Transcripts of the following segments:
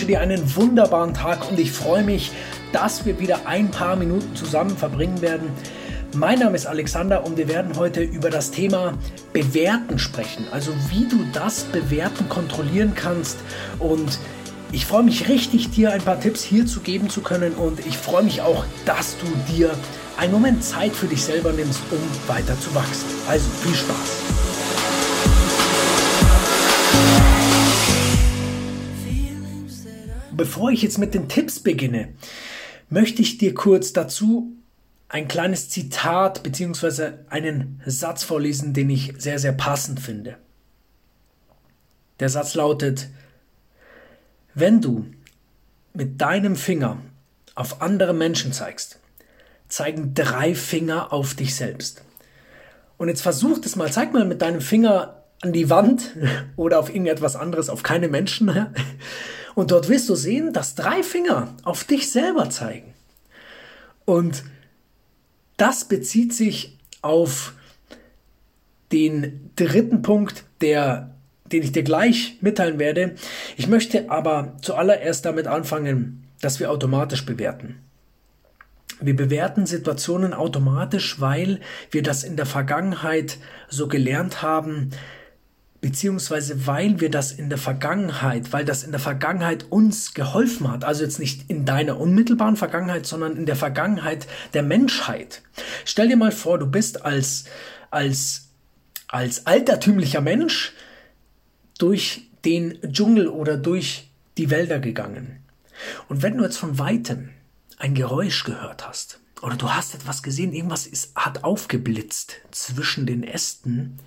wünsche dir einen wunderbaren Tag und ich freue mich, dass wir wieder ein paar Minuten zusammen verbringen werden. Mein Name ist Alexander und wir werden heute über das Thema Bewerten sprechen. Also wie du das Bewerten kontrollieren kannst. Und ich freue mich richtig, dir ein paar Tipps hierzu geben zu können. Und ich freue mich auch, dass du dir einen Moment Zeit für dich selber nimmst, um weiter zu wachsen. Also viel Spaß. Bevor ich jetzt mit den Tipps beginne, möchte ich dir kurz dazu ein kleines Zitat bzw. einen Satz vorlesen, den ich sehr, sehr passend finde. Der Satz lautet, wenn du mit deinem Finger auf andere Menschen zeigst, zeigen drei Finger auf dich selbst. Und jetzt versuch das mal, zeig mal mit deinem Finger an die Wand oder auf irgendetwas anderes, auf keine Menschen. Und dort wirst du sehen, dass drei Finger auf dich selber zeigen. Und das bezieht sich auf den dritten Punkt, der, den ich dir gleich mitteilen werde. Ich möchte aber zuallererst damit anfangen, dass wir automatisch bewerten. Wir bewerten Situationen automatisch, weil wir das in der Vergangenheit so gelernt haben, beziehungsweise weil wir das in der Vergangenheit, weil das in der Vergangenheit uns geholfen hat, also jetzt nicht in deiner unmittelbaren Vergangenheit, sondern in der Vergangenheit der Menschheit. Stell dir mal vor, du bist als, als, als altertümlicher Mensch durch den Dschungel oder durch die Wälder gegangen. Und wenn du jetzt von weitem ein Geräusch gehört hast, oder du hast etwas gesehen, irgendwas ist, hat aufgeblitzt zwischen den Ästen,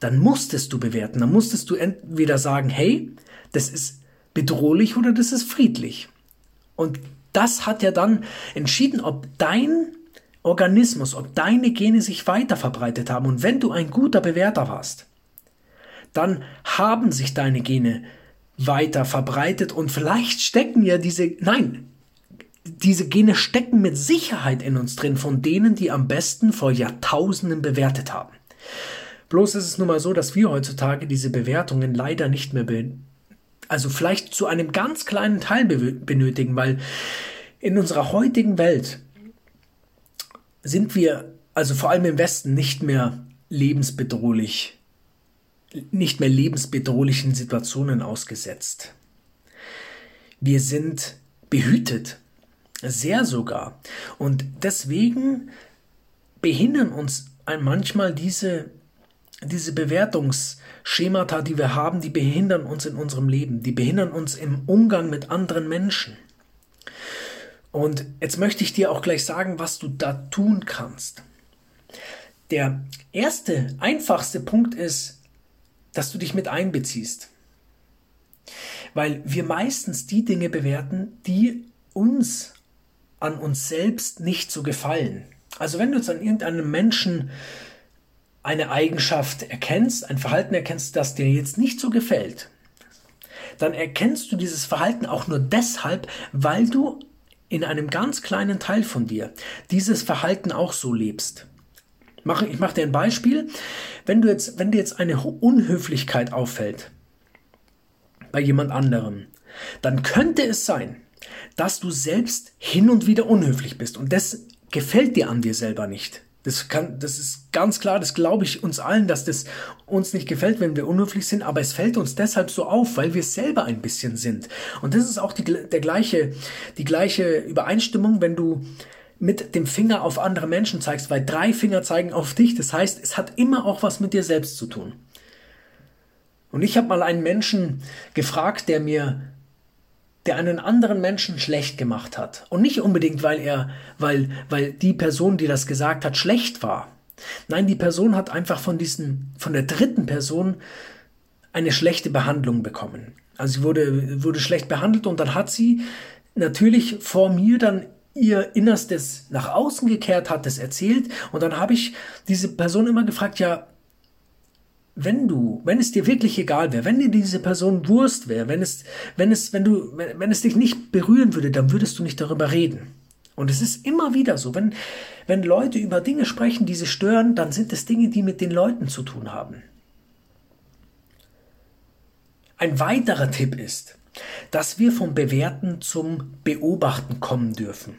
dann musstest du bewerten. Dann musstest du entweder sagen, hey, das ist bedrohlich oder das ist friedlich. Und das hat ja dann entschieden, ob dein Organismus, ob deine Gene sich weiter verbreitet haben. Und wenn du ein guter Bewerter warst, dann haben sich deine Gene weiter verbreitet und vielleicht stecken ja diese, nein, diese Gene stecken mit Sicherheit in uns drin, von denen, die am besten vor Jahrtausenden bewertet haben. Bloß ist es nun mal so, dass wir heutzutage diese Bewertungen leider nicht mehr also vielleicht zu einem ganz kleinen Teil benötigen, weil in unserer heutigen Welt sind wir, also vor allem im Westen, nicht mehr lebensbedrohlich, nicht mehr lebensbedrohlichen Situationen ausgesetzt. Wir sind behütet, sehr sogar. Und deswegen behindern uns manchmal diese diese Bewertungsschemata, die wir haben, die behindern uns in unserem Leben, die behindern uns im Umgang mit anderen Menschen. Und jetzt möchte ich dir auch gleich sagen, was du da tun kannst. Der erste, einfachste Punkt ist, dass du dich mit einbeziehst. Weil wir meistens die Dinge bewerten, die uns an uns selbst nicht so gefallen. Also wenn du jetzt an irgendeinem Menschen eine Eigenschaft erkennst, ein Verhalten erkennst, das dir jetzt nicht so gefällt, dann erkennst du dieses Verhalten auch nur deshalb, weil du in einem ganz kleinen Teil von dir dieses Verhalten auch so lebst. Ich mache dir ein Beispiel. Wenn, du jetzt, wenn dir jetzt eine Unhöflichkeit auffällt bei jemand anderem, dann könnte es sein, dass du selbst hin und wieder unhöflich bist und das gefällt dir an dir selber nicht. Das, kann, das ist ganz klar, das glaube ich uns allen, dass das uns nicht gefällt, wenn wir unhöflich sind, aber es fällt uns deshalb so auf, weil wir selber ein bisschen sind. Und das ist auch die, der gleiche, die gleiche Übereinstimmung, wenn du mit dem Finger auf andere Menschen zeigst, weil drei Finger zeigen auf dich. Das heißt, es hat immer auch was mit dir selbst zu tun. Und ich habe mal einen Menschen gefragt, der mir der einen anderen Menschen schlecht gemacht hat. Und nicht unbedingt, weil er, weil, weil die Person, die das gesagt hat, schlecht war. Nein, die Person hat einfach von diesen, von der dritten Person eine schlechte Behandlung bekommen. Also sie wurde, wurde schlecht behandelt und dann hat sie natürlich vor mir dann ihr Innerstes nach außen gekehrt, hat es erzählt und dann habe ich diese Person immer gefragt, ja, wenn du, wenn es dir wirklich egal wäre, wenn dir diese Person Wurst wäre, wenn es, wenn es, wenn du, wenn es dich nicht berühren würde, dann würdest du nicht darüber reden. Und es ist immer wieder so, wenn, wenn Leute über Dinge sprechen, die sie stören, dann sind es Dinge, die mit den Leuten zu tun haben. Ein weiterer Tipp ist, dass wir vom Bewerten zum Beobachten kommen dürfen.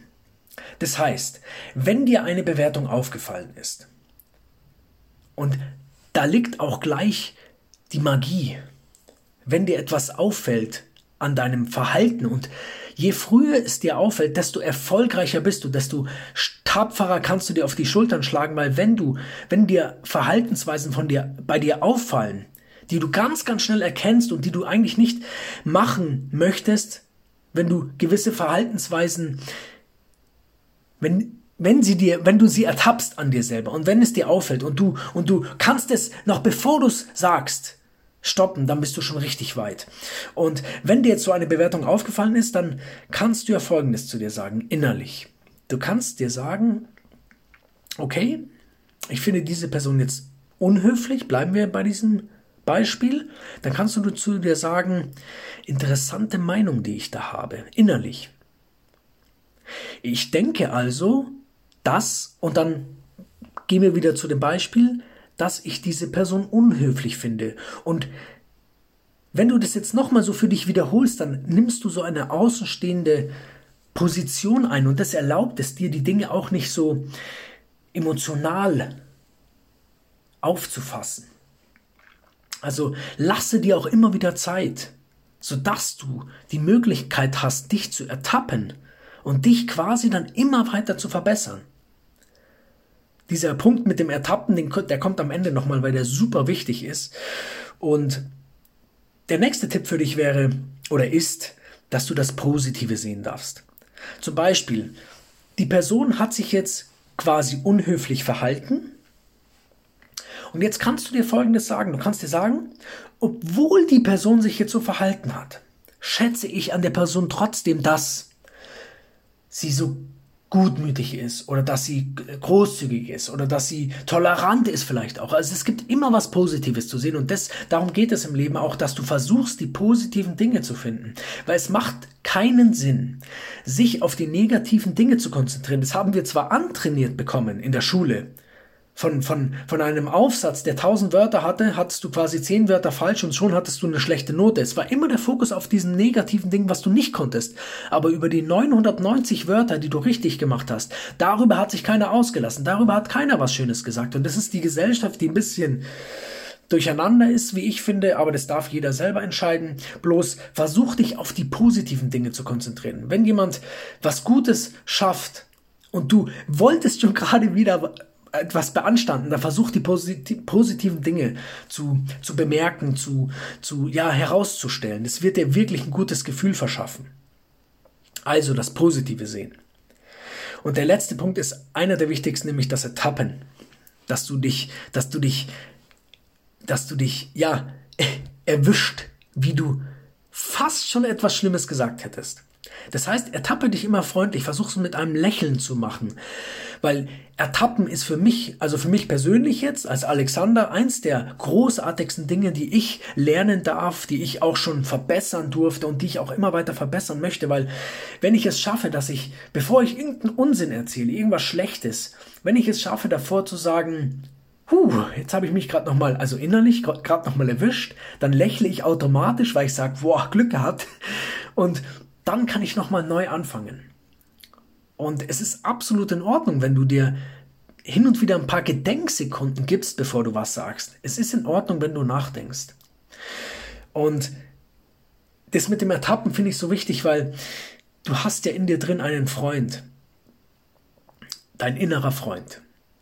Das heißt, wenn dir eine Bewertung aufgefallen ist und da liegt auch gleich die Magie, wenn dir etwas auffällt an deinem Verhalten und je früher es dir auffällt, desto erfolgreicher bist du, desto tapferer kannst du dir auf die Schultern schlagen, weil wenn du, wenn dir Verhaltensweisen von dir, bei dir auffallen, die du ganz, ganz schnell erkennst und die du eigentlich nicht machen möchtest, wenn du gewisse Verhaltensweisen, wenn, wenn sie dir, wenn du sie ertappst an dir selber und wenn es dir auffällt und du, und du kannst es noch bevor du es sagst, stoppen, dann bist du schon richtig weit. Und wenn dir jetzt so eine Bewertung aufgefallen ist, dann kannst du ja Folgendes zu dir sagen, innerlich. Du kannst dir sagen, okay, ich finde diese Person jetzt unhöflich, bleiben wir bei diesem Beispiel, dann kannst du zu dir sagen, interessante Meinung, die ich da habe, innerlich. Ich denke also, dass, und dann gehen wir wieder zu dem Beispiel, dass ich diese Person unhöflich finde. Und wenn du das jetzt nochmal so für dich wiederholst, dann nimmst du so eine außenstehende Position ein und das erlaubt es dir, die Dinge auch nicht so emotional aufzufassen. Also lasse dir auch immer wieder Zeit, sodass du die Möglichkeit hast, dich zu ertappen und dich quasi dann immer weiter zu verbessern. Dieser Punkt mit dem Ertappen, der kommt am Ende nochmal, weil der super wichtig ist. Und der nächste Tipp für dich wäre oder ist, dass du das Positive sehen darfst. Zum Beispiel, die Person hat sich jetzt quasi unhöflich verhalten und jetzt kannst du dir Folgendes sagen. Du kannst dir sagen, obwohl die Person sich jetzt so verhalten hat, schätze ich an der Person trotzdem, dass sie so gutmütig ist oder dass sie großzügig ist oder dass sie tolerant ist vielleicht auch. Also es gibt immer was Positives zu sehen und das, darum geht es im Leben auch, dass du versuchst, die positiven Dinge zu finden. Weil es macht keinen Sinn, sich auf die negativen Dinge zu konzentrieren. Das haben wir zwar antrainiert bekommen in der Schule, von, von, von einem Aufsatz, der 1000 Wörter hatte, hattest du quasi 10 Wörter falsch und schon hattest du eine schlechte Note. Es war immer der Fokus auf diesen negativen Dingen, was du nicht konntest. Aber über die 990 Wörter, die du richtig gemacht hast, darüber hat sich keiner ausgelassen. Darüber hat keiner was Schönes gesagt. Und das ist die Gesellschaft, die ein bisschen durcheinander ist, wie ich finde, aber das darf jeder selber entscheiden. Bloß versuch dich auf die positiven Dinge zu konzentrieren. Wenn jemand was Gutes schafft, und du wolltest schon gerade wieder etwas beanstanden, da versucht die posit positiven Dinge zu, zu bemerken, zu, zu, ja, herauszustellen. Das wird dir wirklich ein gutes Gefühl verschaffen. Also das Positive sehen. Und der letzte Punkt ist einer der wichtigsten, nämlich das Etappen. Dass du dich, dass du dich, dass du dich, ja, erwischt, wie du fast schon etwas Schlimmes gesagt hättest. Das heißt, ertappe dich immer freundlich, versuch es mit einem Lächeln zu machen. Weil ertappen ist für mich, also für mich persönlich jetzt, als Alexander, eins der großartigsten Dinge, die ich lernen darf, die ich auch schon verbessern durfte und die ich auch immer weiter verbessern möchte. Weil wenn ich es schaffe, dass ich, bevor ich irgendeinen Unsinn erzähle, irgendwas Schlechtes, wenn ich es schaffe, davor zu sagen, Puh, jetzt habe ich mich gerade nochmal, also innerlich gerade nochmal erwischt, dann lächle ich automatisch, weil ich sage, boah, Glück gehabt. Und dann kann ich nochmal neu anfangen. Und es ist absolut in Ordnung, wenn du dir hin und wieder ein paar Gedenksekunden gibst, bevor du was sagst. Es ist in Ordnung, wenn du nachdenkst. Und das mit dem Ertappen finde ich so wichtig, weil du hast ja in dir drin einen Freund. Dein innerer Freund.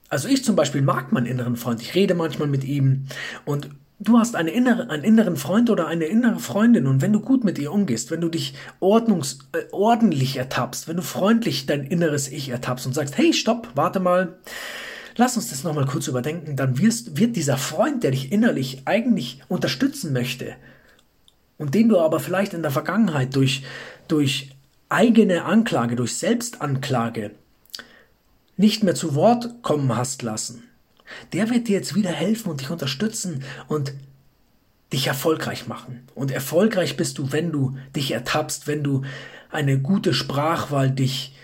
Also ich zum Beispiel mag meinen inneren Freund. Ich rede manchmal mit ihm und du hast eine innere, einen inneren Freund oder eine innere Freundin und wenn du gut mit ihr umgehst, wenn du dich ordnungs, äh, ordentlich ertappst, wenn du freundlich dein inneres Ich ertappst und sagst, hey, stopp, warte mal, lass uns das nochmal kurz überdenken, dann wirst, wird dieser Freund, der dich innerlich eigentlich unterstützen möchte und den du aber vielleicht in der Vergangenheit durch, durch eigene Anklage, durch Selbstanklage nicht mehr zu Wort kommen hast lassen, der wird dir jetzt wieder helfen und dich unterstützen und dich erfolgreich machen. Und erfolgreich bist du, wenn du dich ertappst, wenn du eine gute Sprachwahl dich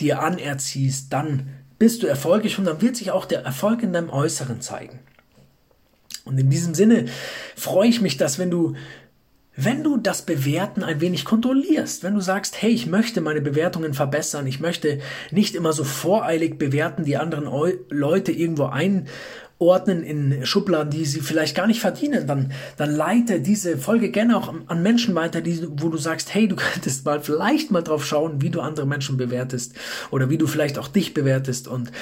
dir anerziehst, dann bist du erfolgreich und dann wird sich auch der Erfolg in deinem Äußeren zeigen. Und in diesem Sinne freue ich mich, dass wenn du wenn du das Bewerten ein wenig kontrollierst, wenn du sagst, hey, ich möchte meine Bewertungen verbessern, ich möchte nicht immer so voreilig bewerten, die anderen Leute irgendwo einordnen in Schubladen, die sie vielleicht gar nicht verdienen, dann, dann leite diese Folge gerne auch an Menschen weiter, die, wo du sagst, hey, du könntest mal vielleicht mal drauf schauen, wie du andere Menschen bewertest oder wie du vielleicht auch dich bewertest und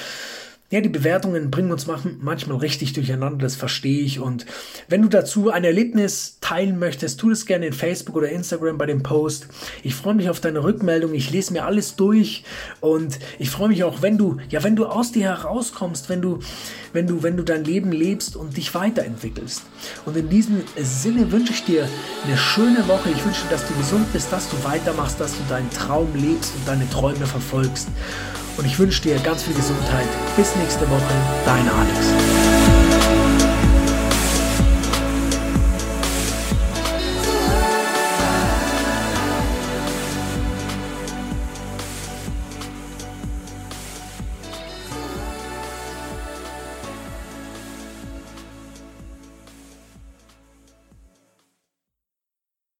ja, die Bewertungen bringen uns manchmal richtig durcheinander, das verstehe ich. Und wenn du dazu ein Erlebnis teilen möchtest, tu das gerne in Facebook oder Instagram bei dem Post. Ich freue mich auf deine Rückmeldung. Ich lese mir alles durch und ich freue mich auch, wenn du, ja, wenn du aus dir herauskommst, wenn du, wenn du, wenn du dein Leben lebst und dich weiterentwickelst. Und in diesem Sinne wünsche ich dir eine schöne Woche. Ich wünsche, dass du gesund bist, dass du weitermachst, dass du deinen Traum lebst und deine Träume verfolgst. Und ich wünsche dir ganz viel Gesundheit. Bis nächste Woche, dein Alex.